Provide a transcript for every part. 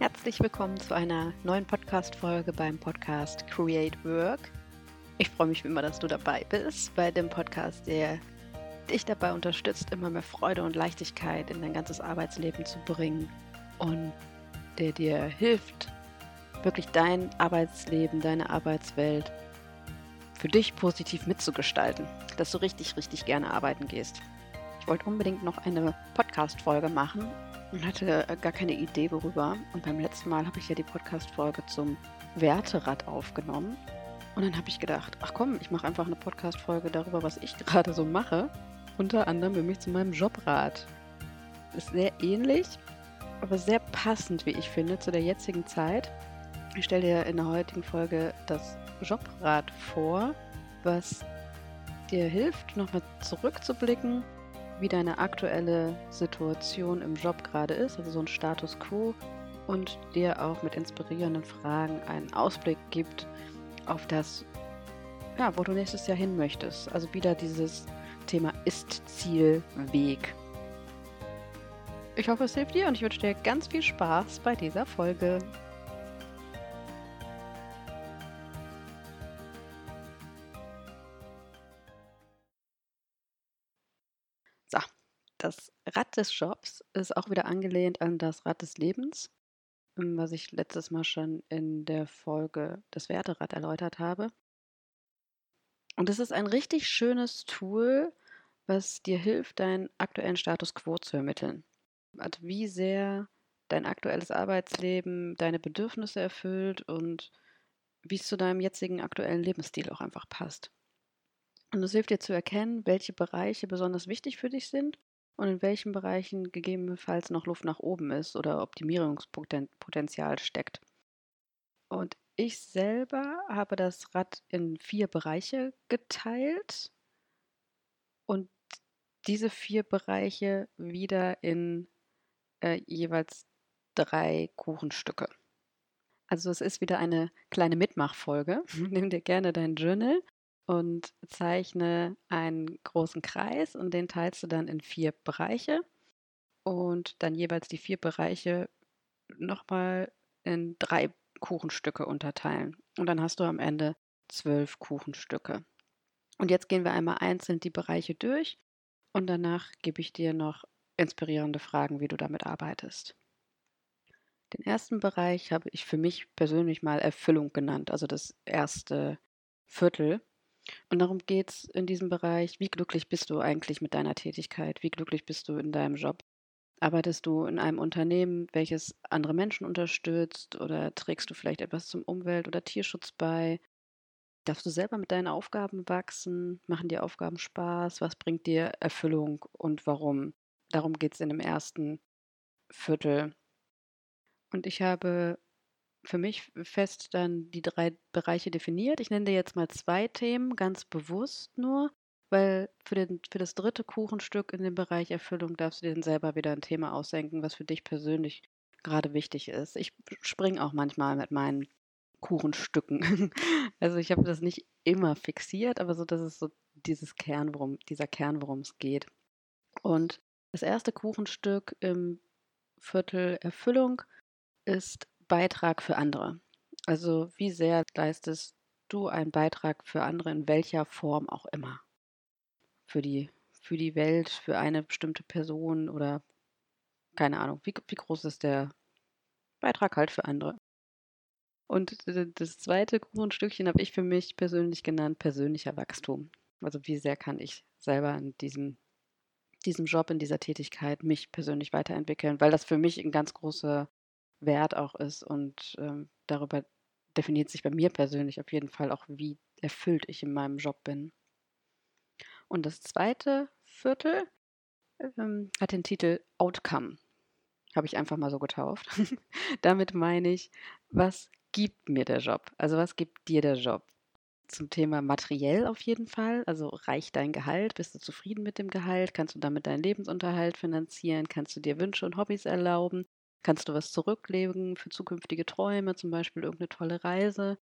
Herzlich willkommen zu einer neuen Podcast-Folge beim Podcast Create Work. Ich freue mich wie immer, dass du dabei bist bei dem Podcast, der dich dabei unterstützt, immer mehr Freude und Leichtigkeit in dein ganzes Arbeitsleben zu bringen und der dir hilft, wirklich dein Arbeitsleben, deine Arbeitswelt für dich positiv mitzugestalten, dass du richtig, richtig gerne arbeiten gehst. Ich wollte unbedingt noch eine Podcast-Folge machen und hatte gar keine Idee, worüber. Und beim letzten Mal habe ich ja die Podcast-Folge zum Werterad aufgenommen. Und dann habe ich gedacht, ach komm, ich mache einfach eine Podcast-Folge darüber, was ich gerade so mache. Unter anderem nämlich zu meinem Jobrad. Ist sehr ähnlich, aber sehr passend, wie ich finde, zu der jetzigen Zeit. Ich stelle dir in der heutigen Folge das Jobrad vor, was dir hilft, nochmal zurückzublicken, wie deine aktuelle Situation im Job gerade ist, also so ein Status quo, und dir auch mit inspirierenden Fragen einen Ausblick gibt auf das, ja, wo du nächstes Jahr hin möchtest. Also wieder dieses Thema Ist-Ziel-Weg. Ich hoffe, es hilft dir und ich wünsche dir ganz viel Spaß bei dieser Folge. Das Rad des Jobs ist auch wieder angelehnt an das Rad des Lebens, ähm, was ich letztes Mal schon in der Folge das Werterad erläutert habe. Und es ist ein richtig schönes Tool, was dir hilft, deinen aktuellen Status quo zu ermitteln. Also wie sehr dein aktuelles Arbeitsleben deine Bedürfnisse erfüllt und wie es zu deinem jetzigen aktuellen Lebensstil auch einfach passt. Und es hilft dir zu erkennen, welche Bereiche besonders wichtig für dich sind und in welchen Bereichen gegebenenfalls noch Luft nach oben ist oder Optimierungspotenzial steckt. Und ich selber habe das Rad in vier Bereiche geteilt und diese vier Bereiche wieder in äh, jeweils drei Kuchenstücke. Also es ist wieder eine kleine Mitmachfolge. Nimm dir gerne dein Journal und zeichne einen großen Kreis und den teilst du dann in vier Bereiche und dann jeweils die vier Bereiche nochmal in drei Kuchenstücke unterteilen. Und dann hast du am Ende zwölf Kuchenstücke. Und jetzt gehen wir einmal einzeln die Bereiche durch und danach gebe ich dir noch inspirierende Fragen, wie du damit arbeitest. Den ersten Bereich habe ich für mich persönlich mal Erfüllung genannt, also das erste Viertel. Und darum geht es in diesem Bereich, wie glücklich bist du eigentlich mit deiner Tätigkeit? Wie glücklich bist du in deinem Job? Arbeitest du in einem Unternehmen, welches andere Menschen unterstützt oder trägst du vielleicht etwas zum Umwelt- oder Tierschutz bei? Darfst du selber mit deinen Aufgaben wachsen? Machen dir Aufgaben Spaß? Was bringt dir Erfüllung und warum? Darum geht es in dem ersten Viertel. Und ich habe für mich fest dann die drei Bereiche definiert. Ich nenne dir jetzt mal zwei Themen, ganz bewusst nur, weil für, den, für das dritte Kuchenstück in dem Bereich Erfüllung darfst du dir dann selber wieder ein Thema ausdenken, was für dich persönlich gerade wichtig ist. Ich springe auch manchmal mit meinen Kuchenstücken. also ich habe das nicht immer fixiert, aber so, das ist so dieses Kern, worum, dieser Kern, worum es geht. Und das erste Kuchenstück im Viertel Erfüllung ist Beitrag für andere. Also wie sehr leistest du einen Beitrag für andere in welcher Form auch immer? Für die, für die Welt, für eine bestimmte Person oder keine Ahnung. Wie, wie groß ist der Beitrag halt für andere? Und das zweite Kuchenstückchen habe ich für mich persönlich genannt persönlicher Wachstum. Also wie sehr kann ich selber in diesem, diesem Job, in dieser Tätigkeit mich persönlich weiterentwickeln, weil das für mich ein ganz großer Wert auch ist und ähm, darüber definiert sich bei mir persönlich auf jeden Fall auch, wie erfüllt ich in meinem Job bin. Und das zweite Viertel ähm, hat den Titel Outcome. Habe ich einfach mal so getauft. Damit meine ich, was gibt mir der Job? Also was gibt dir der Job? Zum Thema materiell auf jeden Fall. Also reicht dein Gehalt? Bist du zufrieden mit dem Gehalt? Kannst du damit deinen Lebensunterhalt finanzieren? Kannst du dir Wünsche und Hobbys erlauben? Kannst du was zurücklegen für zukünftige Träume, zum Beispiel irgendeine tolle Reise?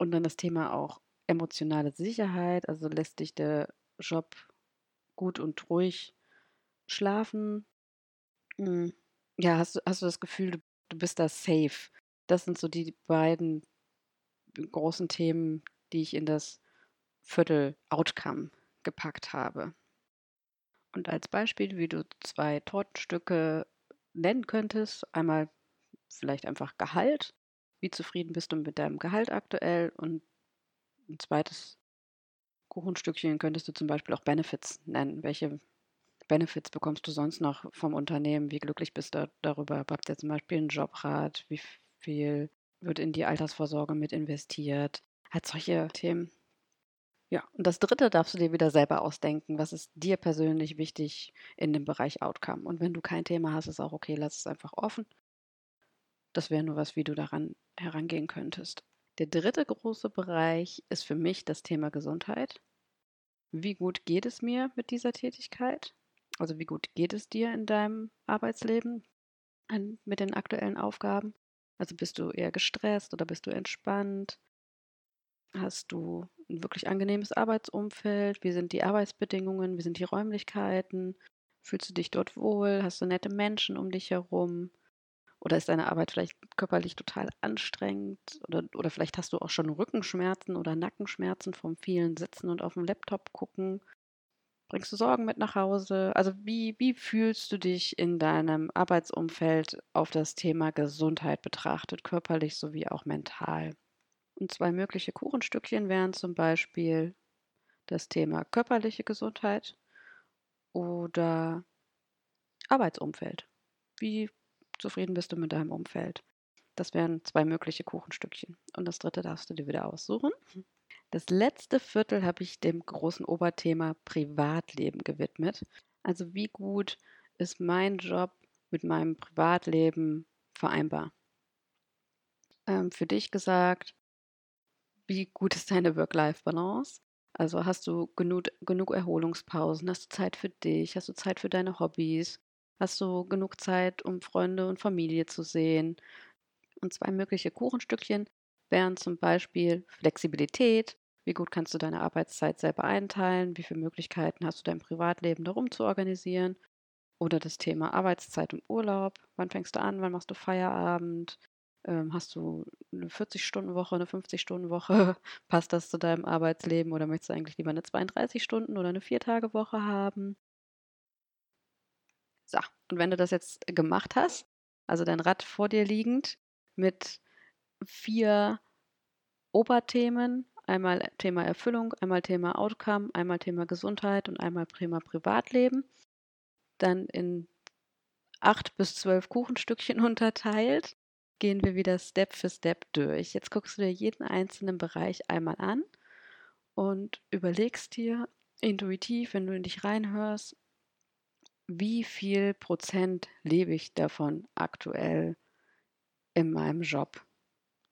Und dann das Thema auch emotionale Sicherheit. Also lässt dich der Job gut und ruhig schlafen? Hm. Ja, hast, hast du das Gefühl, du du bist da safe. Das sind so die beiden großen Themen, die ich in das Viertel Outcome gepackt habe. Und als Beispiel, wie du zwei Tortenstücke nennen könntest, einmal vielleicht einfach Gehalt. Wie zufrieden bist du mit deinem Gehalt aktuell? Und ein zweites Kuchenstückchen könntest du zum Beispiel auch Benefits nennen. Welche Benefits bekommst du sonst noch vom Unternehmen? Wie glücklich bist du darüber? Habt ihr zum Beispiel einen Jobrat? Wie viel wird in die Altersvorsorge mit investiert? Halt solche Themen. Ja, und das dritte darfst du dir wieder selber ausdenken. Was ist dir persönlich wichtig in dem Bereich Outcome? Und wenn du kein Thema hast, ist auch okay, lass es einfach offen. Das wäre nur was, wie du daran herangehen könntest. Der dritte große Bereich ist für mich das Thema Gesundheit. Wie gut geht es mir mit dieser Tätigkeit? Also wie gut geht es dir in deinem Arbeitsleben mit den aktuellen Aufgaben? Also bist du eher gestresst oder bist du entspannt? Hast du ein wirklich angenehmes Arbeitsumfeld? Wie sind die Arbeitsbedingungen? Wie sind die Räumlichkeiten? Fühlst du dich dort wohl? Hast du nette Menschen um dich herum? Oder ist deine Arbeit vielleicht körperlich total anstrengend? Oder, oder vielleicht hast du auch schon Rückenschmerzen oder Nackenschmerzen vom vielen Sitzen und auf dem Laptop gucken. Bringst du Sorgen mit nach Hause? Also wie, wie fühlst du dich in deinem Arbeitsumfeld auf das Thema Gesundheit betrachtet, körperlich sowie auch mental? Und zwei mögliche Kuchenstückchen wären zum Beispiel das Thema körperliche Gesundheit oder Arbeitsumfeld. Wie zufrieden bist du mit deinem Umfeld? Das wären zwei mögliche Kuchenstückchen. Und das dritte darfst du dir wieder aussuchen. Das letzte Viertel habe ich dem großen Oberthema Privatleben gewidmet. Also wie gut ist mein Job mit meinem Privatleben vereinbar? Ähm, für dich gesagt, wie gut ist deine Work-Life-Balance? Also hast du genug, genug Erholungspausen? Hast du Zeit für dich? Hast du Zeit für deine Hobbys? Hast du genug Zeit, um Freunde und Familie zu sehen? Und zwei mögliche Kuchenstückchen wären zum Beispiel Flexibilität. Wie gut kannst du deine Arbeitszeit selber einteilen? Wie viele Möglichkeiten hast du dein Privatleben darum zu organisieren? Oder das Thema Arbeitszeit und Urlaub. Wann fängst du an? Wann machst du Feierabend? Ähm, hast du eine 40-Stunden-Woche, eine 50-Stunden-Woche? Passt das zu deinem Arbeitsleben? Oder möchtest du eigentlich lieber eine 32-Stunden- oder eine 4-Tage-Woche haben? So, und wenn du das jetzt gemacht hast, also dein Rad vor dir liegend mit vier Oberthemen, einmal Thema Erfüllung, einmal Thema Outcome, einmal Thema Gesundheit und einmal Thema Privatleben, dann in acht bis zwölf Kuchenstückchen unterteilt, gehen wir wieder Step für Step durch. Jetzt guckst du dir jeden einzelnen Bereich einmal an und überlegst dir intuitiv, wenn du in dich reinhörst, wie viel Prozent lebe ich davon aktuell in meinem Job?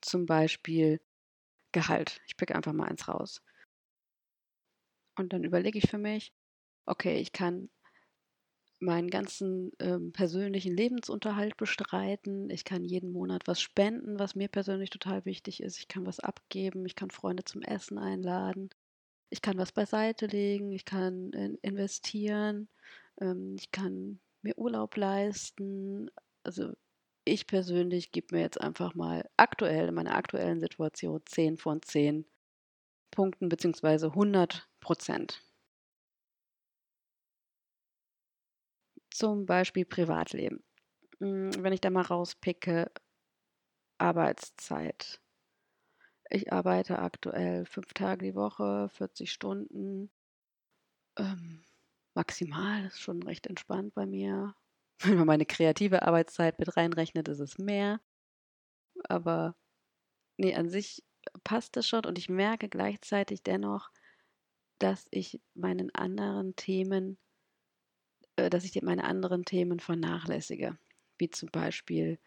Zum Beispiel Gehalt. Ich pick einfach mal eins raus. Und dann überlege ich für mich, okay, ich kann meinen ganzen ähm, persönlichen Lebensunterhalt bestreiten. Ich kann jeden Monat was spenden, was mir persönlich total wichtig ist. Ich kann was abgeben. Ich kann Freunde zum Essen einladen. Ich kann was beiseite legen. Ich kann in investieren. Ähm, ich kann mir Urlaub leisten. Also ich persönlich gebe mir jetzt einfach mal aktuell, in meiner aktuellen Situation 10 von 10 Punkten beziehungsweise 100 Prozent. Zum Beispiel Privatleben. Hm, wenn ich da mal rauspicke, Arbeitszeit. Ich arbeite aktuell fünf Tage die Woche, 40 Stunden. Ähm, maximal, ist schon recht entspannt bei mir. Wenn man meine kreative Arbeitszeit mit reinrechnet, ist es mehr. Aber nee, an sich passt es schon und ich merke gleichzeitig dennoch, dass ich meinen anderen Themen, dass ich meine anderen Themen vernachlässige. Wie zum Beispiel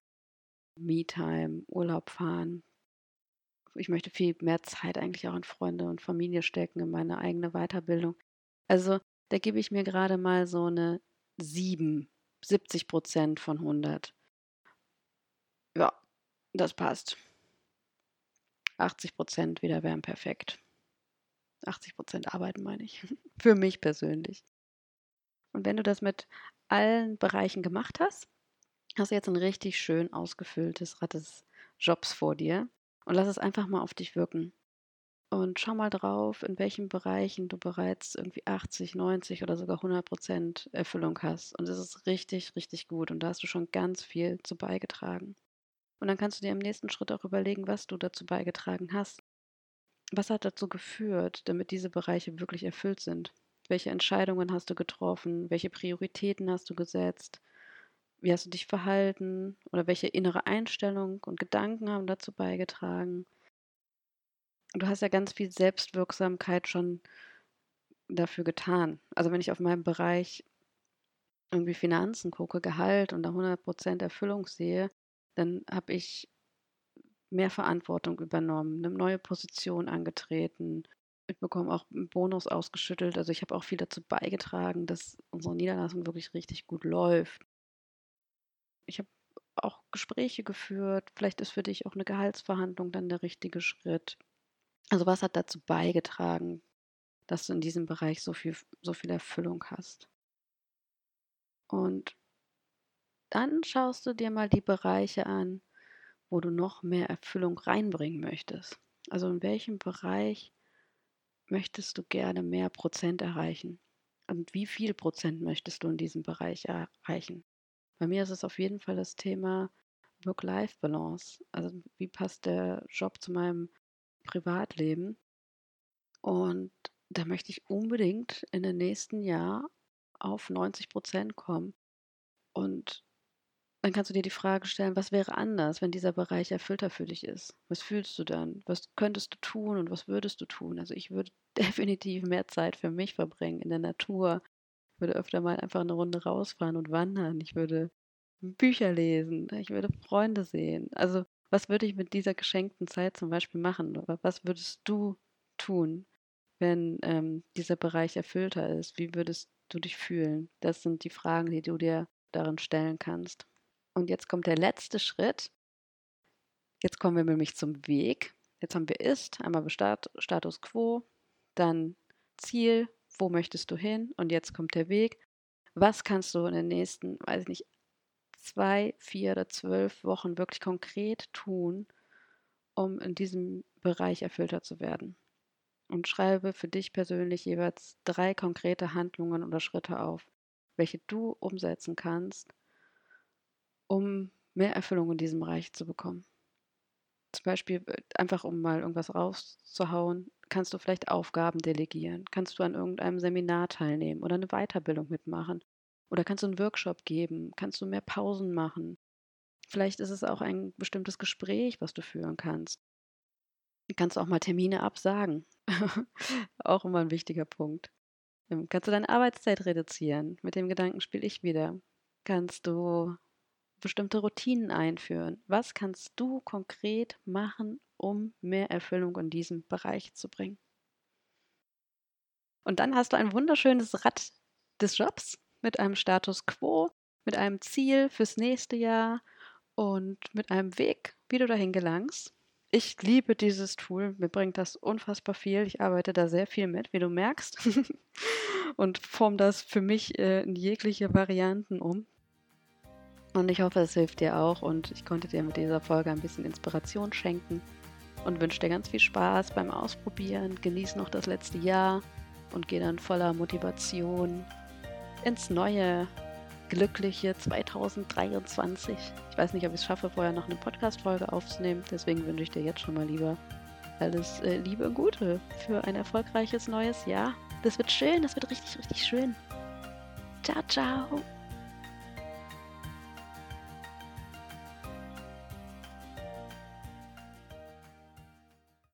Me-Time, Urlaub fahren. Ich möchte viel mehr Zeit eigentlich auch in Freunde und Familie stecken, in meine eigene Weiterbildung. Also da gebe ich mir gerade mal so eine 7, 70 Prozent von 100. Ja, das passt. 80 Prozent wieder wären perfekt. 80 Prozent arbeiten meine ich. Für mich persönlich. Und wenn du das mit allen Bereichen gemacht hast, hast du jetzt ein richtig schön ausgefülltes Rad des Jobs vor dir und lass es einfach mal auf dich wirken. Und schau mal drauf, in welchen Bereichen du bereits irgendwie 80, 90 oder sogar 100 Prozent Erfüllung hast. Und das ist richtig, richtig gut. Und da hast du schon ganz viel zu beigetragen. Und dann kannst du dir im nächsten Schritt auch überlegen, was du dazu beigetragen hast. Was hat dazu geführt, damit diese Bereiche wirklich erfüllt sind? Welche Entscheidungen hast du getroffen? Welche Prioritäten hast du gesetzt? Wie hast du dich verhalten? Oder welche innere Einstellung und Gedanken haben dazu beigetragen? Du hast ja ganz viel Selbstwirksamkeit schon dafür getan. Also wenn ich auf meinem Bereich irgendwie Finanzen gucke, Gehalt und da 100% Erfüllung sehe, dann habe ich mehr Verantwortung übernommen, eine neue Position angetreten. Ich bekomme auch einen Bonus ausgeschüttelt. Also ich habe auch viel dazu beigetragen, dass unsere Niederlassung wirklich richtig gut läuft. Ich habe auch Gespräche geführt. Vielleicht ist für dich auch eine Gehaltsverhandlung dann der richtige Schritt. Also was hat dazu beigetragen, dass du in diesem Bereich so viel, so viel Erfüllung hast? Und dann schaust du dir mal die Bereiche an, wo du noch mehr Erfüllung reinbringen möchtest. Also in welchem Bereich möchtest du gerne mehr Prozent erreichen? Und wie viel Prozent möchtest du in diesem Bereich erreichen? Bei mir ist es auf jeden Fall das Thema Work-Life-Balance. Also wie passt der Job zu meinem Privatleben? Und da möchte ich unbedingt in den nächsten Jahr auf 90 Prozent kommen. Und dann kannst du dir die Frage stellen, was wäre anders, wenn dieser Bereich erfüllter für dich ist? Was fühlst du dann? Was könntest du tun und was würdest du tun? Also ich würde definitiv mehr Zeit für mich verbringen in der Natur. Ich würde öfter mal einfach eine Runde rausfahren und wandern. Ich würde Bücher lesen. Ich würde Freunde sehen. Also was würde ich mit dieser geschenkten Zeit zum Beispiel machen? Was würdest du tun, wenn ähm, dieser Bereich erfüllter ist? Wie würdest du dich fühlen? Das sind die Fragen, die du dir darin stellen kannst. Und jetzt kommt der letzte Schritt. Jetzt kommen wir nämlich zum Weg. Jetzt haben wir Ist, einmal Start, Status Quo, dann Ziel, wo möchtest du hin? Und jetzt kommt der Weg. Was kannst du in den nächsten, weiß ich nicht, zwei, vier oder zwölf Wochen wirklich konkret tun, um in diesem Bereich erfüllter zu werden? Und schreibe für dich persönlich jeweils drei konkrete Handlungen oder Schritte auf, welche du umsetzen kannst, um mehr Erfüllung in diesem Bereich zu bekommen. Zum Beispiel äh, einfach, um mal irgendwas rauszuhauen, kannst du vielleicht Aufgaben delegieren, kannst du an irgendeinem Seminar teilnehmen oder eine Weiterbildung mitmachen oder kannst du einen Workshop geben, kannst du mehr Pausen machen. Vielleicht ist es auch ein bestimmtes Gespräch, was du führen kannst. Du kannst auch mal Termine absagen. auch immer ein wichtiger Punkt. Ähm, kannst du deine Arbeitszeit reduzieren? Mit dem Gedanken spiele ich wieder. Kannst du bestimmte Routinen einführen? Was kannst du konkret machen, um mehr Erfüllung in diesem Bereich zu bringen? Und dann hast du ein wunderschönes Rad des Jobs mit einem Status quo, mit einem Ziel fürs nächste Jahr und mit einem Weg, wie du dahin gelangst. Ich liebe dieses Tool, mir bringt das unfassbar viel. Ich arbeite da sehr viel mit, wie du merkst, und forme das für mich äh, in jegliche Varianten um. Und ich hoffe, es hilft dir auch und ich konnte dir mit dieser Folge ein bisschen Inspiration schenken und wünsche dir ganz viel Spaß beim Ausprobieren. Genieß noch das letzte Jahr und geh dann voller Motivation ins neue, glückliche 2023. Ich weiß nicht, ob ich es schaffe, vorher noch eine Podcast-Folge aufzunehmen, deswegen wünsche ich dir jetzt schon mal lieber alles äh, Liebe und Gute für ein erfolgreiches neues Jahr. Das wird schön, das wird richtig, richtig schön. Ciao, ciao.